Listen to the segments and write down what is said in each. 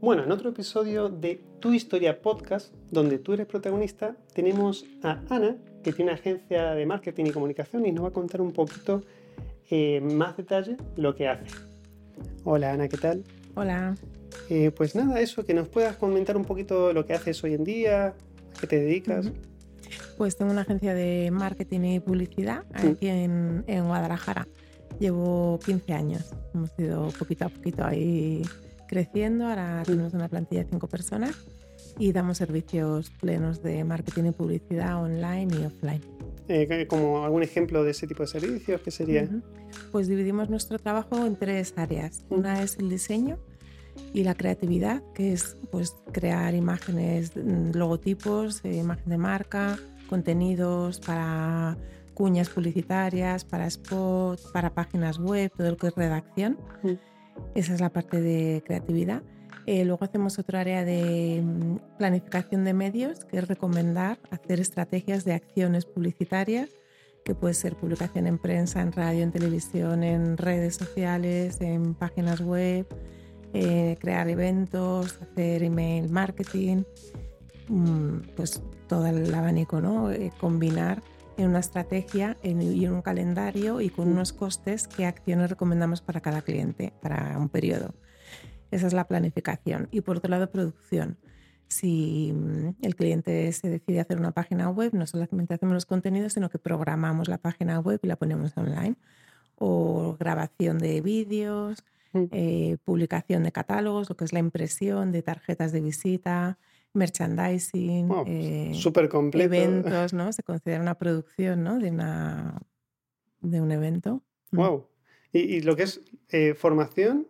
Bueno, en otro episodio de Tu Historia Podcast, donde tú eres protagonista, tenemos a Ana, que tiene una agencia de marketing y comunicación y nos va a contar un poquito eh, más detalle lo que hace. Hola Ana, ¿qué tal? Hola. Eh, pues nada, eso, que nos puedas comentar un poquito lo que haces hoy en día, a qué te dedicas. Pues tengo una agencia de marketing y publicidad aquí en, en Guadalajara. Llevo 15 años. Hemos ido poquito a poquito ahí creciendo. Ahora tenemos una plantilla de 5 personas y damos servicios plenos de marketing y publicidad online y offline. Eh, como algún ejemplo de ese tipo de servicios, ¿qué sería? Pues dividimos nuestro trabajo en tres áreas. Una es el diseño y la creatividad, que es pues crear imágenes, mm, logotipos, eh, imagen de marca, contenidos para cuñas publicitarias, para spots, para páginas web, todo lo que es redacción. Esa es la parte de creatividad. Eh, luego hacemos otra área de mm, planificación de medios, que es recomendar hacer estrategias de acciones publicitarias, que puede ser publicación en prensa, en radio, en televisión, en redes sociales, en páginas web, eh, crear eventos, hacer email marketing, mm, pues todo el abanico, ¿no? Eh, combinar en una estrategia y en un calendario y con unos costes qué acciones recomendamos para cada cliente, para un periodo. Esa es la planificación. Y por otro lado, producción. Si mm, el cliente se decide hacer una página web, no solamente hacemos los contenidos, sino que programamos la página web y la ponemos online. O grabación de vídeos, eh, publicación de catálogos, lo que es la impresión de tarjetas de visita, merchandising, eh, completo. eventos, ¿no? Se considera una producción, ¿no? De, una, de un evento. Wow. Mm. ¿Y, lo que es eh, formación?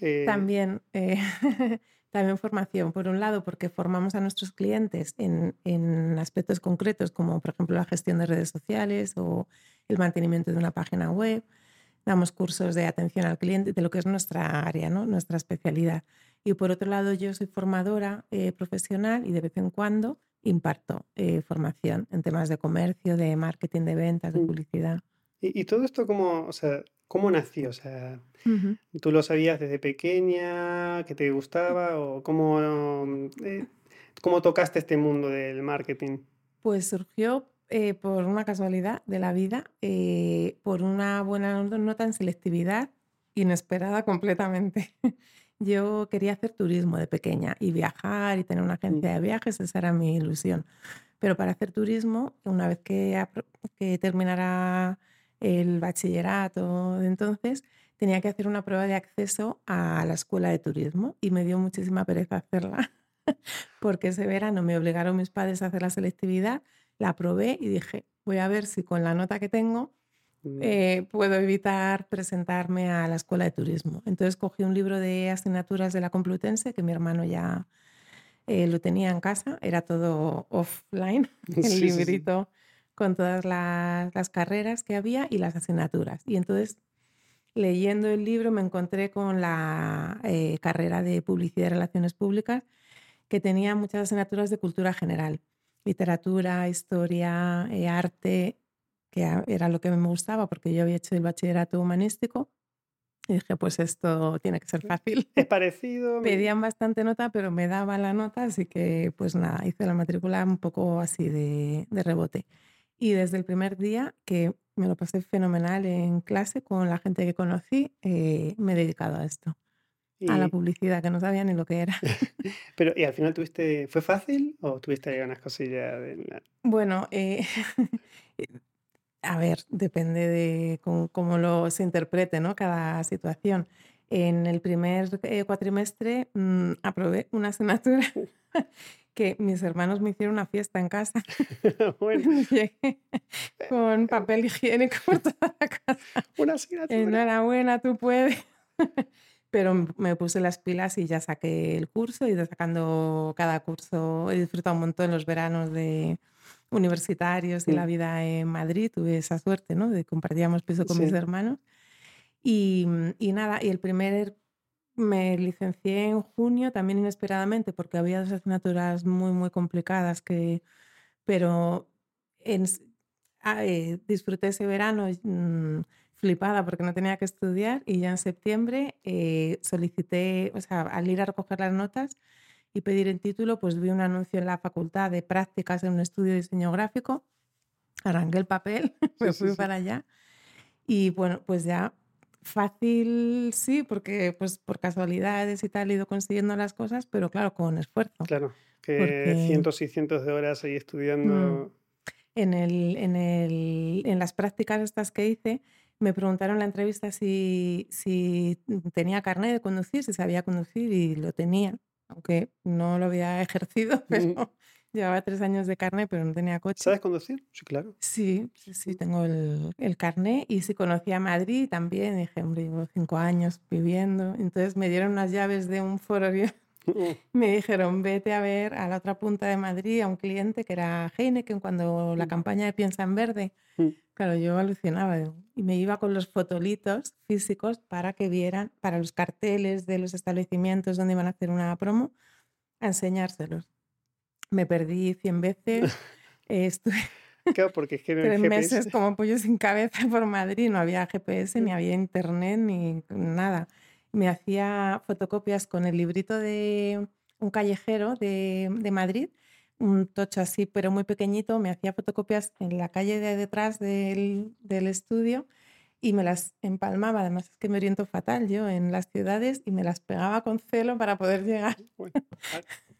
Eh, también, también formación. Por un lado, porque formamos a nuestros clientes en, en, aspectos concretos, como por ejemplo la gestión de redes sociales o el mantenimiento de una página web. Damos cursos de atención al cliente, de lo que es nuestra área, ¿no? nuestra especialidad. Y por otro lado, yo soy formadora eh, profesional y de vez en cuando imparto eh, formación en temas de comercio, de marketing, de ventas, de mm. publicidad. ¿Y, todo esto cómo, o sea, cómo nació? O sea, ¿tú lo sabías desde pequeña, que te gustaba o cómo, eh, cómo tocaste este mundo del marketing? Pues surgió por una casualidad de la vida, por una buena nota en selectividad inesperada completamente. Yo quería hacer turismo de pequeña y viajar y tener una agencia de viajes, esa era mi ilusión. Pero para hacer turismo, una vez que, que terminara el bachillerato entonces, tenía que hacer una prueba de acceso a la escuela de turismo y me dio muchísima pereza hacerla, porque ese verano me obligaron mis padres a hacer la selectividad, la probé y dije, voy a ver si con la nota que tengo Mm. Eh, puedo evitar presentarme a la escuela de turismo. Entonces cogí un libro de asignaturas de la Complutense que mi hermano ya eh, lo tenía en casa, era todo offline, el librito con todas las, carreras que había y las asignaturas. Y entonces, leyendo el libro, me encontré con la eh, carrera de Publicidad y Relaciones Públicas, que tenía muchas asignaturas de cultura general, literatura, historia, arte, que era lo que me gustaba porque yo había hecho el bachillerato humanístico. Y dije, pues esto tiene que ser fácil. Es parecido. Pedían bastante nota, pero me daban la nota, así que pues nada, hice la matrícula un poco así de, de rebote. Y desde el primer día que me lo pasé fenomenal en clase con la gente que conocí, eh, me he dedicado a esto. A la publicidad, que no sabía ni lo que era. Pero, ¿y al final tuviste, fue fácil o tuviste ahí unas cosillas? De... Bueno, eh, A ver, depende de cómo, lo se interprete, ¿no? Cada situación. En el primer eh, cuatrimestre mm, aprobé una asignatura que mis hermanos me hicieron una fiesta en casa. bueno. Llegué con papel higiénico por toda la casa. Una asignatura. Enhorabuena, tú puedes. Pero me puse las pilas y ya saqué el curso y de sacando cada curso he disfrutado un montón los veranos de, universitarios y la vida en Madrid, tuve esa suerte, ¿no? De compartíamos piso con mis hermanos. Y, y, nada, y el primer me licencié en junio también inesperadamente porque había dos asignaturas muy, muy complicadas que, pero en, ah, eh, disfruté ese verano mm, flipada porque no tenía que estudiar y ya en septiembre eh, solicité, o sea, al ir a recoger las notas y pedir el título, pues vi un anuncio en la facultad de prácticas en un estudio de diseño gráfico, arranqué el papel, me fui para allá y bueno, pues ya fácil sí, porque pues por casualidades y tal he ido consiguiendo las cosas, pero claro, con esfuerzo. Claro, que cientos y cientos de horas ahí estudiando. Mm. En, el, en, el, en las prácticas estas que hice, me preguntaron en la entrevista si, si tenía carnet de conducir, si sabía conducir y lo tenía, aunque no lo había ejercido, pero Llevaba tres años de carne, pero no tenía coche. ¿Sabes conducir? Sí, claro. Sí, sí, sí, tengo el, el carné y sí conocía Madrid también. Dije, hombre, llevo cinco años viviendo. Entonces me dieron unas llaves de un foro. me dijeron, vete a ver a la otra punta de Madrid a un cliente que era Heineken cuando la mm. campaña de Piensa en Verde. Mm. Claro, yo alucinaba y me iba con los fotolitos físicos para que vieran, para los carteles de los establecimientos donde iban a hacer una promo, a enseñárselos me perdí 100 veces. estuve claro, porque tres meses como pollo sin cabeza por Madrid, no había GPS, ni había internet, ni nada. Me hacía fotocopias con el librito de un callejero de, de Madrid, un tocho así, pero muy pequeñito. Me hacía fotocopias en la calle de detrás del, del estudio y me las empalmaba. Además, es que me oriento fatal yo en las ciudades y me las pegaba con celo para poder llegar. Bueno,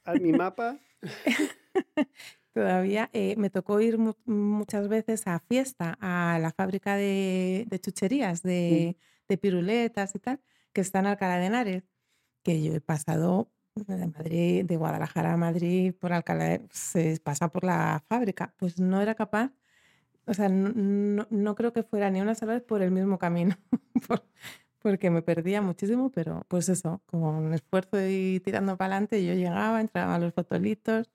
a mi mapa Todavía eh, me tocó ir muchas veces a fiesta, a la fábrica de, chucherías, de, piruletas y tal, que está en Alcalá de Henares, que yo he pasado de Madrid, de Guadalajara a Madrid, por Alcalá, se pasa por la fábrica. Pues no era capaz, o sea, no, creo que fuera ni una sola vez por el mismo camino, porque me perdía muchísimo, pero pues eso, con esfuerzo y tirando para adelante, yo llegaba, entraba a los fotolitos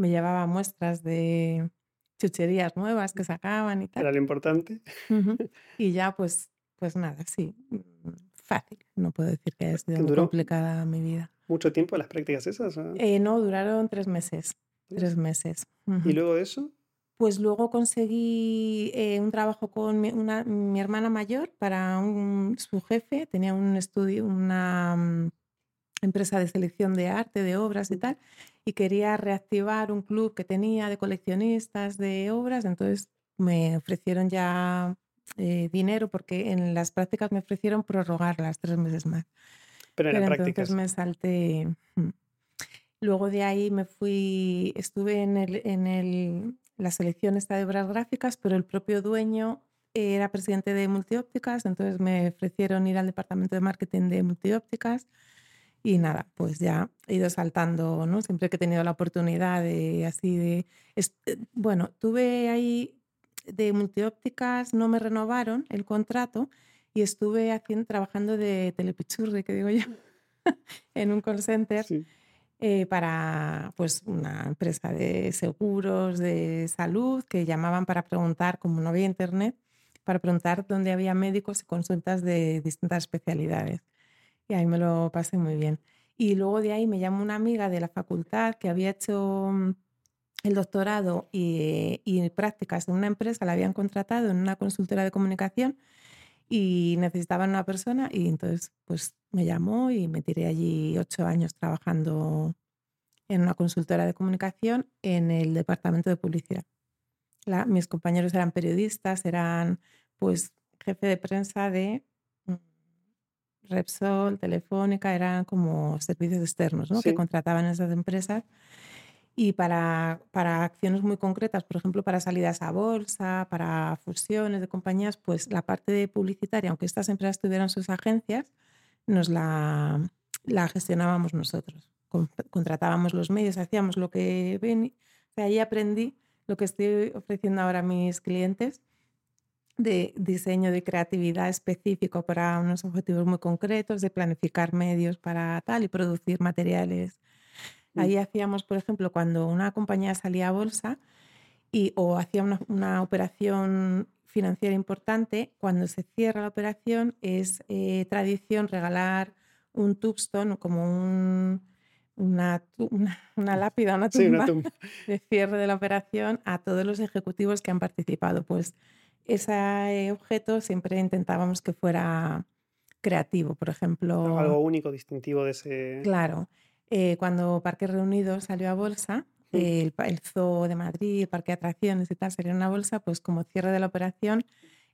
me llevaba muestras de chucherías nuevas que sacaban y tal. Era lo importante. Y ya, pues, pues nada, sí, mm, fácil. No puedo decir que haya sido muy complicada mi vida. ¿Mucho tiempo las prácticas esas? Eh, no, duraron tres meses. Tres meses. ¿Y luego de eso? Pues luego conseguí eh, un trabajo con mi, una, mi hermana mayor para un, su jefe. Tenía un estudio, una mm, empresa de selección de arte, de obras y tal y quería reactivar un club que tenía de coleccionistas de obras, entonces me ofrecieron ya eh, dinero porque en las prácticas me ofrecieron prorrogarlas tres meses más. Pero, en entonces me salté. Luego de ahí me fui, estuve en, el, en el, la selección esta de obras gráficas, pero el propio dueño era presidente de multiópticas, entonces me ofrecieron ir al departamento de marketing de multiópticas y nada, pues ya he ido saltando, ¿no? Siempre que he tenido la oportunidad de así de... Eh, bueno, tuve ahí de multiópticas, no me renovaron el contrato y estuve haciendo, trabajando de telepichurri, que digo yo, en un call center eh, para pues una empresa de seguros, de salud, que llamaban para preguntar, como no había internet, para preguntar dónde había médicos y consultas de distintas especialidades. Y ahí me lo pasé muy bien. Y luego de ahí me llamó una amiga de la facultad que había hecho mm, el doctorado y, y, prácticas en una empresa, la habían contratado en una consultora de comunicación y necesitaban una persona y entonces pues me llamó y me tiré allí ocho años trabajando en una consultora de comunicación en el departamento de publicidad. mis compañeros eran periodistas, eran pues jefe de prensa de Repsol, Telefónica, eran como servicios externos ¿no? que contrataban esas empresas y para, para, acciones muy concretas, por ejemplo, para salidas a bolsa, para fusiones de compañías, pues la parte de publicitaria, aunque estas empresas tuvieran sus agencias, nos la, la gestionábamos nosotros. Contratábamos los medios, hacíamos lo que ven. O ahí aprendí lo que estoy ofreciendo ahora a mis clientes de diseño de creatividad específico para unos objetivos muy concretos, de planificar medios para tal y producir materiales. Mm. Ahí hacíamos, por ejemplo, cuando una compañía salía a bolsa y, o hacía una, operación financiera importante, cuando se cierra la operación es eh, tradición regalar un tombstone como un, una, una, lápida, una tumba, de cierre de la operación a todos los ejecutivos que han participado. Pues ese objeto siempre intentábamos que fuera creativo, por ejemplo. Algo único, distintivo de ese. Claro. Eh, cuando Parque Reunido salió a bolsa, Mm. el, pa- el Zoo de Madrid, el Parque de Atracciones y tal, salió en una bolsa, pues como cierre de la operación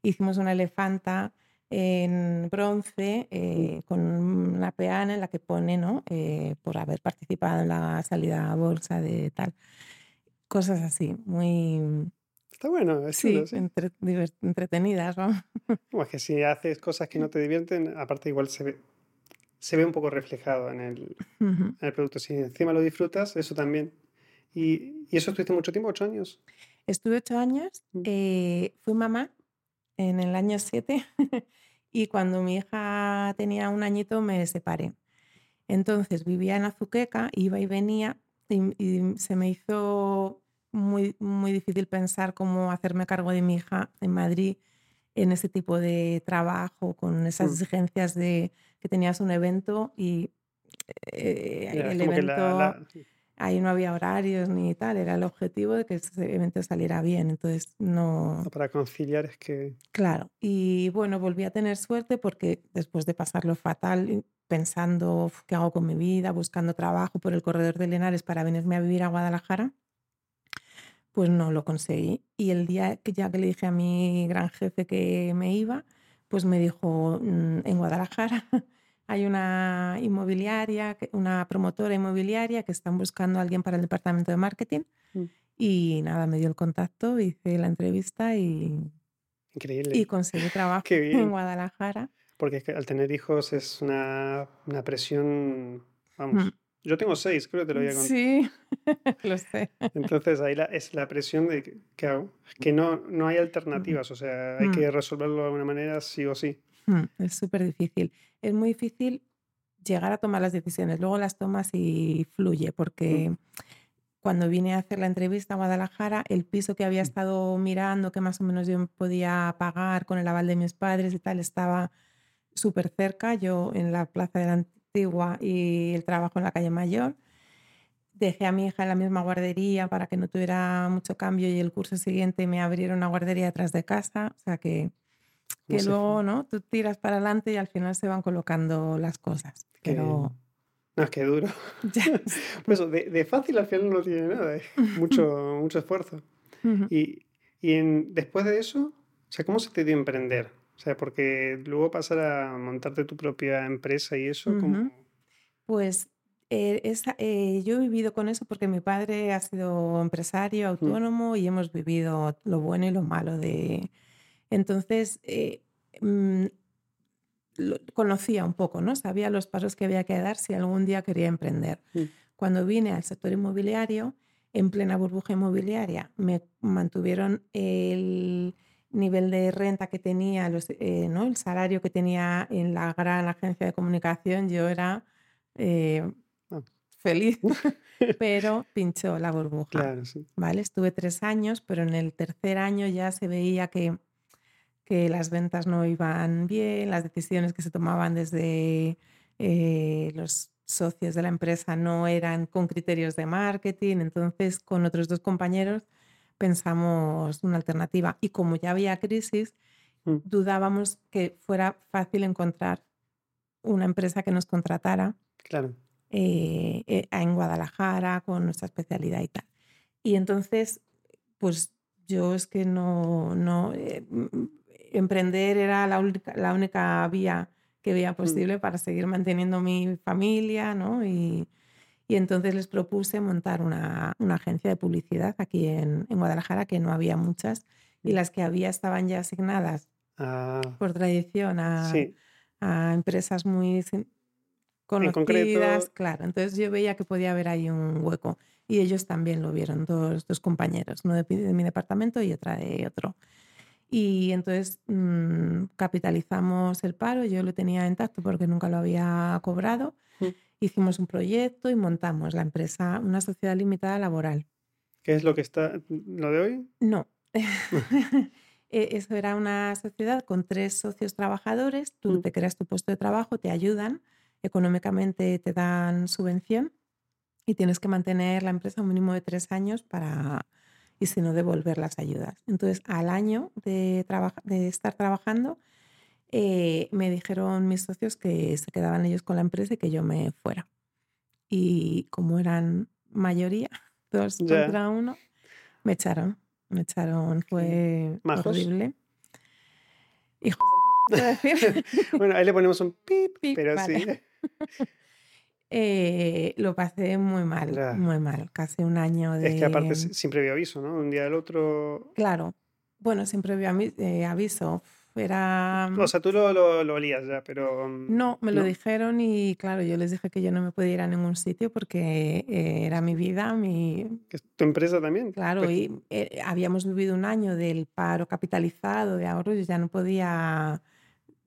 hicimos una elefanta en bronce eh, con una peana en la que pone, ¿no? Eh, por haber participado en la salida a bolsa de tal. Cosas así, muy, Está bueno, es sí, chulo, sí. entre- divert- entretenidas, ¿no? Bueno, es que si haces cosas que no te divierten, aparte igual se ve, se ve un poco reflejado en el, Ujú. en el producto. Si encima lo disfrutas, eso también. Y, y eso estuviste mucho tiempo, ocho años. Estuve ocho años, Mm. eh, fui mamá en el año siete y cuando mi hija tenía un añito me separé. Entonces vivía en Azuqueca, iba y venía y, y se me hizo muy, muy difícil pensar cómo hacerme cargo de mi hija en Madrid en ese tipo de trabajo, con esas Mm. exigencias de que tenías un evento y eh, el evento... la, la- Ahí no había horarios ni tal, era el objetivo de que ese evento saliera bien. Entonces, no, para conciliar es que. claro. Y bueno, volví a tener suerte porque después de pasarlo fatal, pensando "Uf, qué hago con mi vida, buscando trabajo por el corredor de Lenares para venirme a vivir a Guadalajara, pues no lo conseguí. Y el día que ya que le dije a mi gran jefe que me iba, pues me dijo, "Mm, en Guadalajara hay una inmobiliaria, una promotora inmobiliaria que están buscando a alguien para el departamento de marketing. Mm. Y nada, me dio el contacto, hice la entrevista y, Increíble. y conseguí trabajo en. Guadalajara. Porque al tener hijos es una, una presión. Vamos. Mm. Yo tengo seis, creo que te lo había contado. Sí, lo sé. Entonces ahí la- es la presión de que, ¿qué hago? que no, no hay alternativas, o sea, hay Mm. que resolverlo de alguna manera sí o sí. Mm, Es súper difícil. Es muy difícil llegar a tomar las decisiones. Luego las tomas y fluye, porque cuando vine a hacer la entrevista a Guadalajara, el piso que había Mm. estado mirando, que más o menos yo podía pagar con el aval de mis padres y tal, estaba súper cerca, yo en la Plaza de la Antigua y el trabajo en la calle Mayor. Dejé a mi hija en la misma guardería para que no tuviera mucho cambio y el curso siguiente me abrieron una guardería detrás de casa, o sea que No que sé, luego, ¿no? Tú tiras para adelante y al final se van colocando las cosas. que- Pero No, es que duro. Por eso, de, de fácil al final no tiene nada, es mucho, mucho esfuerzo. Ujú. Y, y en, después de eso, o sea, ¿cómo se te dio emprender? O sea, porque luego pasar a montarte tu propia empresa y eso, como... Ujú. Pues eh, esa- eh, yo he vivido con eso porque mi padre ha sido empresario autónomo y hemos vivido lo bueno y lo malo de... Entonces, eh, mm, lo- conocía un poco, ¿no? Sabía los pasos que había que dar si algún día quería emprender. Mm. Cuando vine al sector inmobiliario, en plena burbuja inmobiliaria, me mantuvieron el nivel de renta que tenía, los, eh, ¿no? el salario que tenía en la gran agencia de comunicación, yo era eh, Ah. feliz, pero pinchó la burbuja. Claro, sí. ¿vale? Estuve tres años, pero en el tercer año ya se veía que, que las ventas no iban bien, las decisiones que se tomaban desde eh, los socios de la empresa no eran con criterios de marketing, entonces con otros dos compañeros pensamos una alternativa y como ya había crisis, Mm. dudábamos que fuera fácil encontrar una empresa que nos contratara Claro. eh, eh, en Guadalajara con nuestra especialidad y tal. Y entonces, pues yo es que no, no eh, mm, emprender era la única, la única vía que veía posible para seguir manteniendo mi familia, ¿no? Y, y entonces les propuse montar una, una agencia de publicidad aquí en, en Guadalajara, que no había muchas, y Mm. las que había estaban ya asignadas Ah, por tradición a, sí, a empresas muy conocidas, claro. Entonces yo veía que podía haber ahí un hueco y ellos también lo vieron, dos, dos compañeros, uno de, de mi departamento y otra de otro. Y entonces mm, capitalizamos el paro, yo lo tenía intacto porque nunca lo había cobrado. Mm. Hicimos un proyecto y montamos la empresa, una sociedad limitada laboral. ¿qué es lo que está, lo de hoy? No. Eh, Eso era una sociedad con tres socios trabajadores. Tú Mm. te creas tu puesto de trabajo, te ayudan, económicamente te dan subvención y tienes que mantener la empresa un mínimo de tres años para... y si no, devolver las ayudas. Entonces, al año de, de estar trabajando, eh, me dijeron mis socios que se quedaban ellos con la empresa y que yo me fuera. Y como eran mayoría, dos contra uno, me echaron. Me echaron, fue horrible. Hijo bueno, ahí le ponemos un pip, pero sí. Eh, lo pasé muy mal, muy mal, casi un año de... Es que aparte siempre había aviso, ¿no? Un día al otro... Claro, bueno, siempre había eh, aviso. Era... O sea, tú lo, lo, olías ya, pero... Mm, no, me lo dijeron y claro, yo les dije que yo no me podía ir a ningún sitio porque eh, era mi vida, mi... ¿Tu empresa también? Claro, pues y habíamos vivido un año del paro capitalizado de ahorros, ya no podía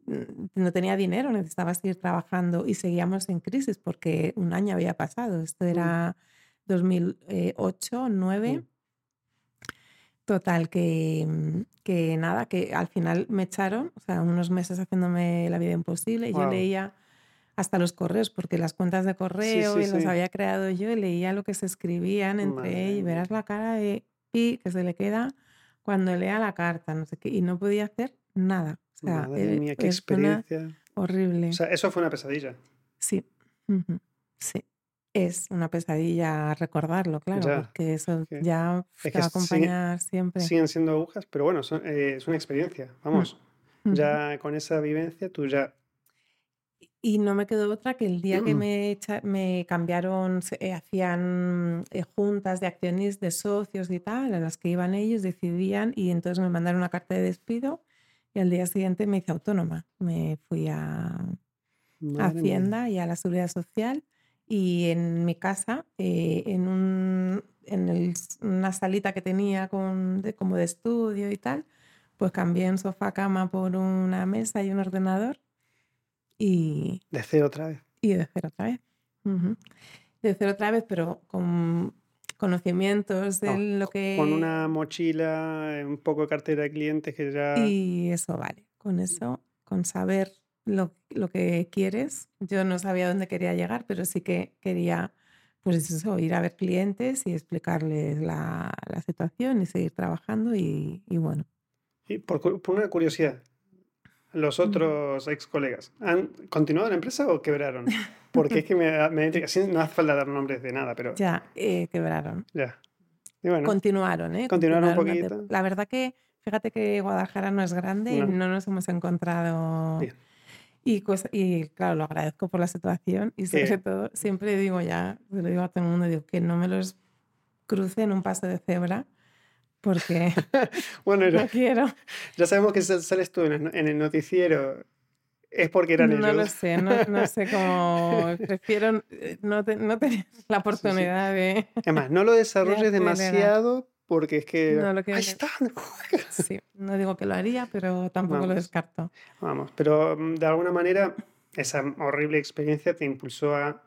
Mm, no tenía dinero, necesitaba seguir trabajando y seguíamos en crisis porque un año había pasado. Esto mm. era 2008, 2009. Mm. Total, que, que nada, que al final me echaron, o sea, unos meses haciéndome la vida imposible. y Yo leía hasta los correos, porque las cuentas de correo y los había creado yo, y leía lo que se escribían entre ellos, y verás la cara de Pi que se le queda cuando lea la carta, no sé qué, y no podía hacer nada. O sea, Madre eh, mía, qué experiencia. Horrible. O sea, eso fue una pesadilla. Sí, sí. Es una pesadilla recordarlo, claro, porque eso ya te va a acompañar siempre. Siguen siendo agujas, pero bueno, eh, es una experiencia. Vamos, ya con esa vivencia tú ya y no me quedó otra que el día que me, me cambiaron, eh, hacían juntas de accionistas, de socios y tal, a las que iban ellos, decidían y entonces me mandaron una carta de despido y al día siguiente me hice autónoma. Me fui a, Hacienda y a la Seguridad Social y en mi casa, eh, en, un, en una salita que tenía con, de, como de estudio y tal, pues cambié un sofá cama por una mesa y un ordenador y... De cero otra vez. Y de cero otra vez. De cero otra vez, pero con conocimientos de lo que... Con una mochila, eh, un poco de cartera de clientes que ya... Y eso vale, con eso, con saber lo, lo que quieres. Yo no sabía dónde quería llegar, pero sí que quería, pues eso, ir a ver clientes y explicarles la, la situación y seguir trabajando y, y bueno. Y por, por, una curiosidad, ¿los otros ex colegas han continuado en la empresa o quebraron? Porque es que me, me no hace falta dar nombres de nada, pero... Ya, eh, quebraron. Ya. continuaron, ¿eh? Continuaron, un poquito. La verdad que, fíjate que Guadalajara no es grande y no nos hemos encontrado... Y, y claro, lo agradezco por la situación y sobre todo siempre digo ya, lo digo a todo el mundo, digo que no me los cruce en un paso de cebra porque bueno, no quiero. Ya sabemos que sales tú en el noticiero es porque eran ellos. No lo sé, no, sé cómo. Prefiero eh, no, no tener la oportunidad de. Además, no lo desarrolles demasiado porque es que. No lo ¡Ahí están! sí, no digo que lo haría, pero tampoco lo descarto. Vamos, pero mm, de alguna manera esa horrible experiencia te impulsó a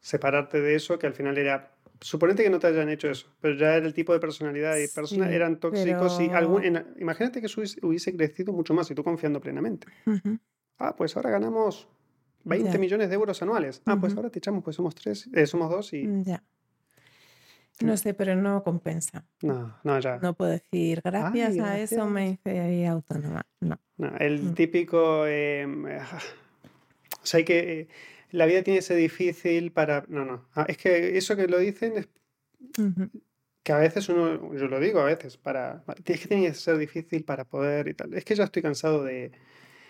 separarte de eso, que al final era Suponete que no te hayan hecho eso, pero ya era el tipo de personalidad y personas eran tóxicos y algún, imagínate que hubiese crecido mucho más y tú confiando plenamente. Ah, pues ahora ganamos 20 millones de euros anuales. Ah, pues ahora te echamos, pues somos tres, eh, somos dos y... Ya. No sé, pero no compensa. No, no, ya. No puedo decir, gracias, a eso me hice autónoma. No. no el mm. típico... Em, ah, o sea, hay que la vida tiene que ser difícil para... No, no. Ah, es que eso que lo dicen es... Que a veces uno, yo lo digo a veces, para... Es que tiene que ser difícil para poder y tal. Es que ya estoy cansado de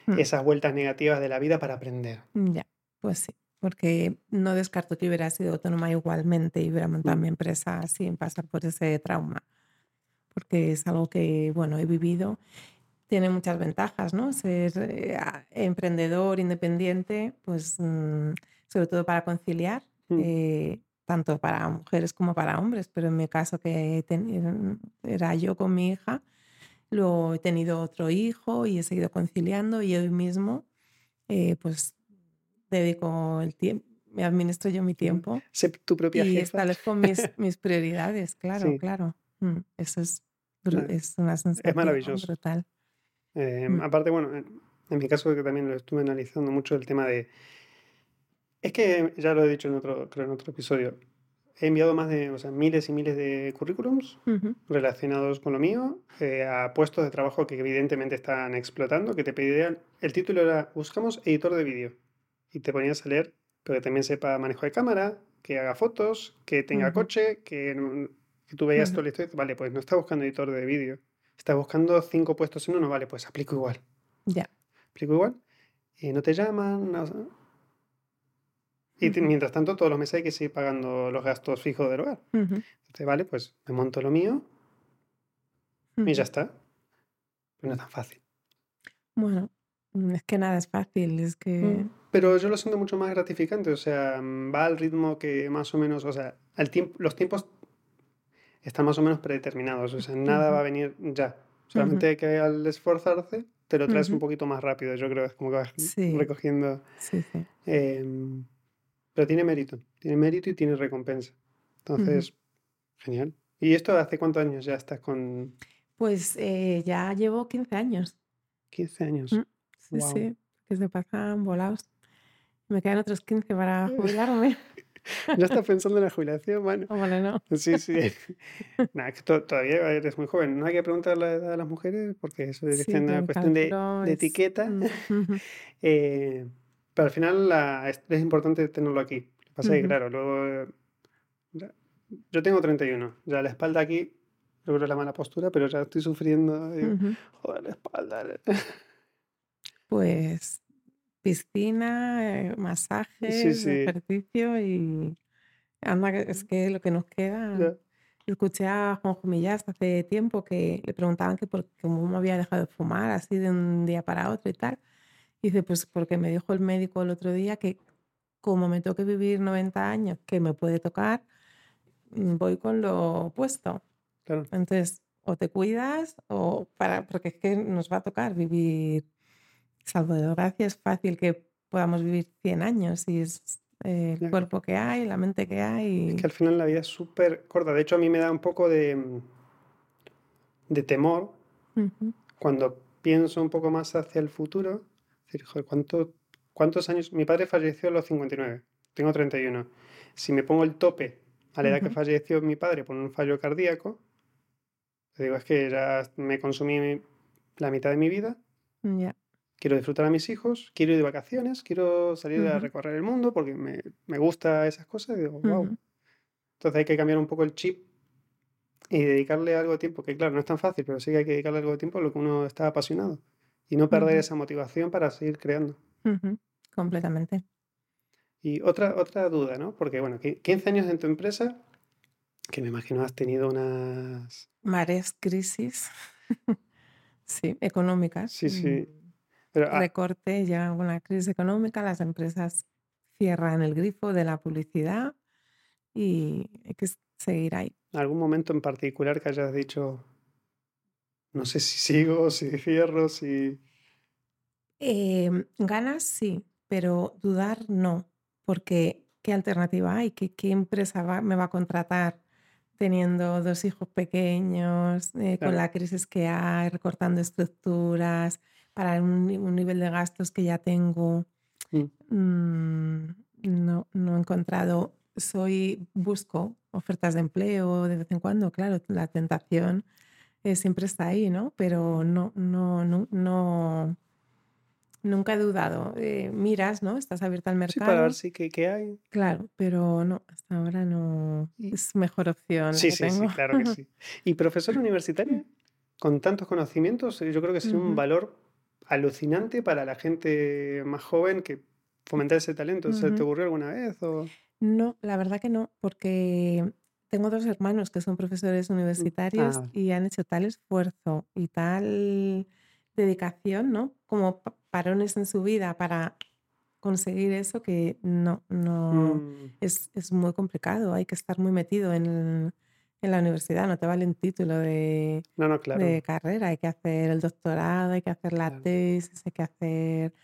mm. esas vueltas negativas de la vida para aprender. Ya, pues sí. Porque no descarto que hubiera sido autónoma igualmente y hubiera montado mi empresa sin pasar por ese trauma. Porque es algo que, bueno, he vivido tiene muchas ventajas, ¿no? Ser eh, emprendedor, independiente, pues mm, sobre todo para conciliar, mm. eh, tanto para mujeres como para hombres, pero en mi caso que era yo con mi hija, luego he tenido otro hijo y he seguido conciliando y hoy mismo eh, pues dedico el tiempo, me administro yo mi tiempo. Sé tu propia y jefa. establezco mis, mis prioridades, claro, claro. Mm, eso es, es una sensación es maravilloso. brutal. Eh, mm. Aparte, bueno, en, mi caso que también lo estuve analizando mucho el tema de... Es que ya lo he dicho en otro, creo en otro episodio. he enviado más de o sea, miles y miles de currículums relacionados con lo mío eh, a puestos de trabajo que evidentemente están explotando, que te pedirían, el título era Buscamos editor de vídeo y te ponías a leer, pero que también sepa manejo de cámara, que haga fotos, que tenga coche, que, que tú veas Ujú. todo la historia, vale, pues no estás buscando editor de vídeo, estás buscando cinco puestos en uno, vale, pues aplico igual, Ya. aplico igual, y no te llaman, no- y mientras tanto todos los meses hay que seguir pagando los gastos fijos del hogar. Ujú. Entonces, vale, pues me monto lo mío y ya está. Pero no es tan fácil. Bueno, mm, es que nada es fácil, es que... Mm, Pero yo lo siento mucho más gratificante, o sea, mm, va al ritmo que más o menos, o sea, al tiempo, los tiempos están más o menos predeterminados, o sea, nada va a venir ya. Solamente que al esforzarse te lo traes un Ujú. poquito más rápido, yo creo, es como que vas Sí, recogiendo. sí, sí. em, pero tiene mérito, tiene mérito y tiene recompensa. Entonces, genial. ¿Y esto hace cuántos años ya estás con Pues eh, ya llevo 15 años. 15 años? Mm, Sí, Wow. sí, que se pasan volados. Me quedan otros 15 para jubilarme. ¿Ya estás pensando en la jubilación? Bueno, no. sí, sí. Nada, que to- todavía eres muy joven. No hay que preguntar la edad a las mujeres porque eso es Sí, una cuestión de, etiqueta. mm, Eh, pero al final la- es, es importante tenerlo aquí. Lo que pasa es que, claro, luego... eh, ya- yo tengo 31. Ya la espalda aquí, logro la mala postura, pero ya estoy sufriendo. digo, ujú. joder, la espalda. Pues piscina, eh, Sí, sí. ejercicio y anda, es que lo que nos queda. Ya. Escuché a Juanjo Millás hace tiempo que le preguntaban que por cómo me había dejado de fumar así de un día para otro y tal. Y dice, pues porque me dijo el médico el otro día que como me toque vivir 90 años, que me puede tocar, mm, voy con lo opuesto. Claro. Entonces, o te cuidas o para, porque es que nos va a tocar vivir, salvo de gracia, es fácil que podamos vivir 100 años y es eh, el cuerpo que hay, la mente que Es hay. que al final la vida es súper corta. De hecho, a mí me da un poco de, mm, de temor cuando pienso un poco más hacia el futuro. Es decir, joder, ¿cuánto- ¿cuántos años? Mi padre falleció a los 59, tengo 31. Si me pongo el tope a la edad que ujú, falleció mi padre por un fallo cardíaco, te digo, es que ya me consumí la mitad de mi vida. Ya. Quiero disfrutar a mis hijos, quiero ir de vacaciones, quiero salir a recorrer el mundo porque me, me gusta esas cosas. Y digo, wow. Entonces hay que cambiar un poco el chip y dedicarle algo de tiempo, que claro, no es tan fácil, pero sí que hay que dedicarle algo de tiempo a lo que uno está apasionado y no perder esa motivación para seguir creando. Completamente. Y otra, otra duda, ¿no? Porque bueno, qui- 15 años en tu empresa, que me imagino has tenido unas... Mares, crisis, sí, económicas. Sí, sí, mm, pero ah, Recorte, ya una crisis económica, las empresas cierran el grifo de la publicidad y hay que seguir ahí. algún momento en particular que hayas dicho, no sé si sigo, si cierro, si... Em, ganas sí, pero dudar no, porque ¿qué alternativa hay? ¿Qué, qué empresa va- me va a contratar teniendo dos hijos pequeños, eh, con la crisis que hay, recortando estructuras, para un, un nivel de gastos que ya tengo? Mm, Mm, no, no he encontrado. Soy, busco ofertas de empleo de vez en cuando, claro, la tentación eh, siempre está ahí, ¿no? Pero no, no, no, no, nunca he dudado. Eh, miras, ¿no? Estás abierta al Sí, para ver mercado, si qué, qué hay. claro, pero no, hasta ahora no es mejor opción Sí, que sí, sí, tengo. claro que sí. Y profesor universitario, con tantos conocimientos, eh, yo creo que sería un Ujú, valor alucinante para la gente más joven que fomentar ese talento. ¿Se te ocurrió alguna vez? O... No, la verdad que no, porque tengo dos hermanos que son profesores Mm, universitarios Ah, y han hecho tal esfuerzo y tal dedicación, ¿no? Como pa- parones en su vida para conseguir eso que no, no, mm, es, es muy complicado. Hay que estar muy metido en, en la universidad, no te vale un título de, no, no, claro, de carrera, hay que hacer el doctorado, hay que hacer la claro. tesis, hay que hacer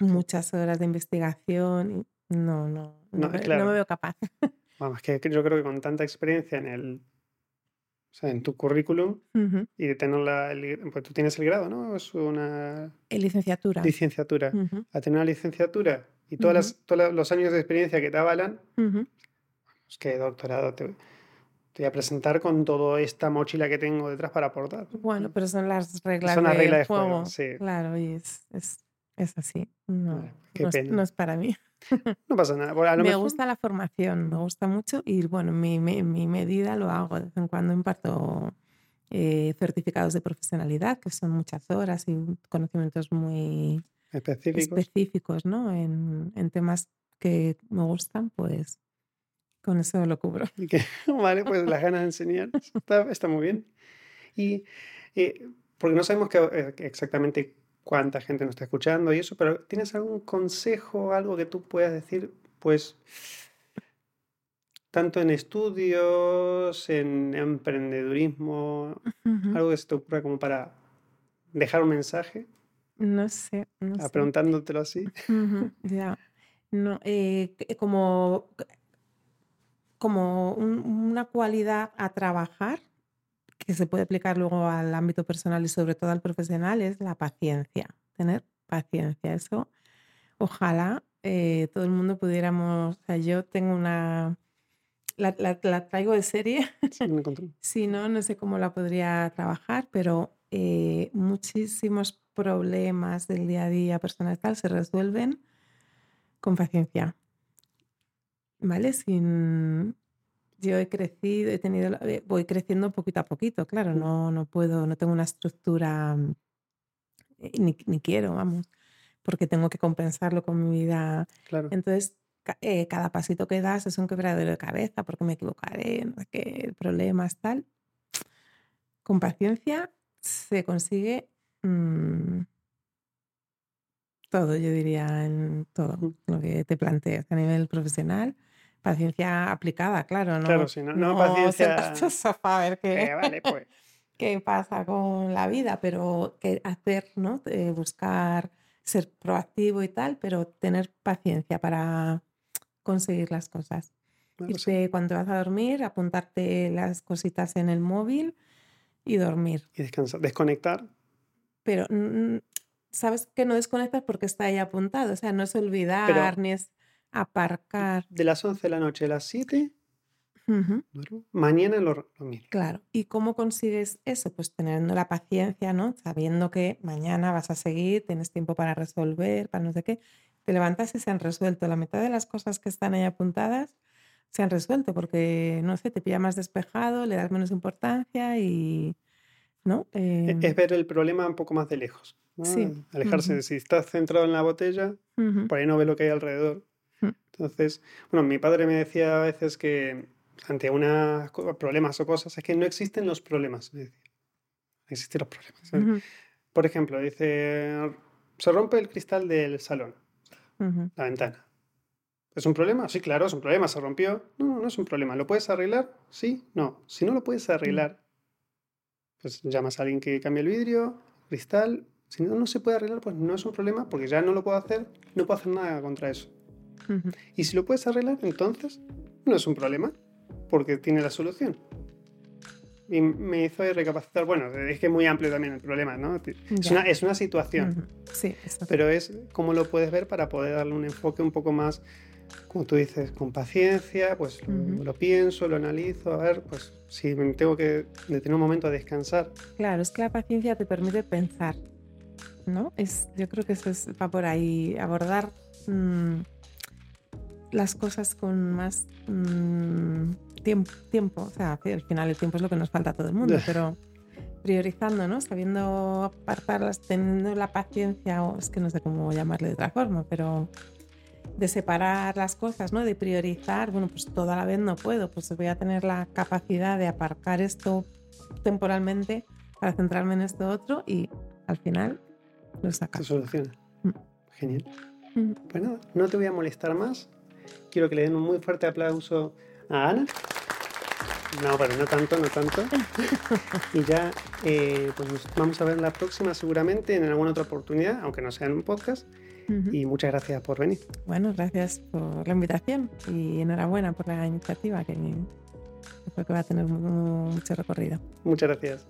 muchas horas de investigación. y No, no, no no, me, no me claro, veo capaz. vamos, que que yo creo que con tanta experiencia en el, o sea, en tu currículum y de tener la, el- pues tú tienes el grado, ¿no? Es una En licenciatura. licenciatura. Ujú, A tener una licenciatura y todas las, todos los años de experiencia que te avalan, es que doctorado te, te voy a presentar con toda esta mochila que tengo detrás para aportar. Bueno, pero son las reglas Son las de reglas de juego. juego, sí. Claro, y es, es, es así. No, qué no es, pena. no es para mí. No pasa nada. Bueno, a lo Me mejor- gusta la formación, me gusta mucho y bueno, en mi, mi- mi medida lo hago. De vez en cuando imparto eh, certificados de profesionalidad, que son muchas horas y conocimientos muy específicos. específicos ¿no? en, en temas que me gustan, pues con eso lo cubro. Vale, pues las ganas de enseñar está, está muy bien. Y eh, porque no sabemos que, eh, exactamente cuánta gente nos está escuchando y eso, pero ¿tienes algún consejo, algo que tú puedas decir, pues, tanto en estudios, en emprendedurismo, algo que se te ocurra como para dejar un mensaje, No sé, no a sé. preguntándotelo así? Ya. No, eh, como, como un- una cualidad a trabajar que se puede aplicar luego al ámbito personal y sobre todo al profesional es la paciencia. Tener paciencia. Eso, ojalá eh, todo el mundo pudiéramos. O sea, yo tengo una. La, la- la traigo de serie. Sí. Si no, no sé cómo la podría trabajar, pero eh, muchísimos problemas del día a día personal tal se resuelven con paciencia. ¿Vale? Sin... Yo he crecido, he tenido, eh, voy creciendo poquito a poquito, claro, no, no puedo, no tengo una estructura, mm, eh, ni, ni quiero, vamos, porque tengo que compensarlo con mi vida Claro. entonces, eh, cada pasito que das es un quebradero de cabeza porque me equivocaré, no sé qué, problemas, tal. Con paciencia se consigue mm, todo, yo diría, en todo lo que te planteas a nivel profesional. Paciencia aplicada, claro, no, Claro, sí, no- no paciencia- sentarte al sofá a ver qué, Eh, vale, pues. qué pasa con la vida, pero que hacer, ¿no? Eh, buscar ser proactivo y tal, pero tener paciencia para conseguir las cosas. Sí. Irte cuando vas a dormir, apuntarte las cositas en el móvil y dormir. Y descansar, desconectar. Pero mm, sabes que no desconectas porque está ahí apuntado. O sea, no es olvidar ni es aparcar. De las 11 de la noche a las 7, Ujú. duermo. Mañana lo, lo miro. Claro. ¿Y cómo consigues eso? Pues teniendo la paciencia, ¿no? Sabiendo que mañana vas a seguir, tienes tiempo para resolver, para no sé qué. Te levantas y se han resuelto. La mitad de las cosas que están ahí apuntadas se han resuelto porque, no sé, te pilla más despejado, le das menos importancia y, ¿no? E- Eh, Es ver el problema un poco más de lejos. ¿no? Sí. Alejarse. Ujú. Si estás centrado en la botella, ujú, por ahí no ves lo que hay alrededor. Mm. Entonces, bueno, mi padre me decía a veces que ante unos problemas o cosas, es que no existen los problemas. Me decía. Existen los problemas. ujú, Por ejemplo, dice, se rompe el cristal del salón, la ventana. ¿Es un problema? Sí, claro, es un problema, se rompió. No, no es un problema. ¿Lo puedes arreglar? Sí, no. Si no lo puedes arreglar, pues llamas a alguien que cambie el vidrio, cristal. Si no, no se puede arreglar, pues no es un problema, porque ya no lo puedo hacer, no puedo hacer nada contra eso. Ujú. Y si lo puedes arreglar, entonces no es un problema, porque tiene la solución. Y me hizo recapacitar. Bueno, es que es muy amplio también el problema, ¿no? Es una, es una situación, Ujú. Sí, eso. pero es cómo lo puedes ver para poder darle un enfoque un poco más, como tú dices, con paciencia, pues lo, Ujú. lo pienso, lo analizo, a ver, pues si tengo que detener un momento a descansar. Claro, es que la paciencia te permite pensar, ¿no? Es, yo creo que eso es, va por ahí, abordar mm, las cosas con más mm, tiempo, tiempo. O sea, al final el tiempo es lo que nos falta a todo el mundo, pero priorizando, ¿no? Sabiendo apartarlas, teniendo la paciencia, o es que no sé cómo llamarle de otra forma, pero de separar las cosas, ¿no? De priorizar, bueno, pues toda la vez no puedo, pues voy a tener la capacidad de aparcar esto temporalmente para centrarme en esto otro y al final lo Se sacas. soluciona. Mm. Genial. Mm. Pues nada, no te voy a molestar más. Quiero que le den un muy fuerte aplauso a Ana. No, pero no tanto, no tanto. Y ya, eh, pues nos vamos a ver la próxima seguramente en alguna otra oportunidad, aunque no sea en un podcast. Y muchas gracias por venir. Bueno, gracias por la invitación y enhorabuena por la iniciativa que creo que va a tener mu- mucho recorrido. Muchas gracias.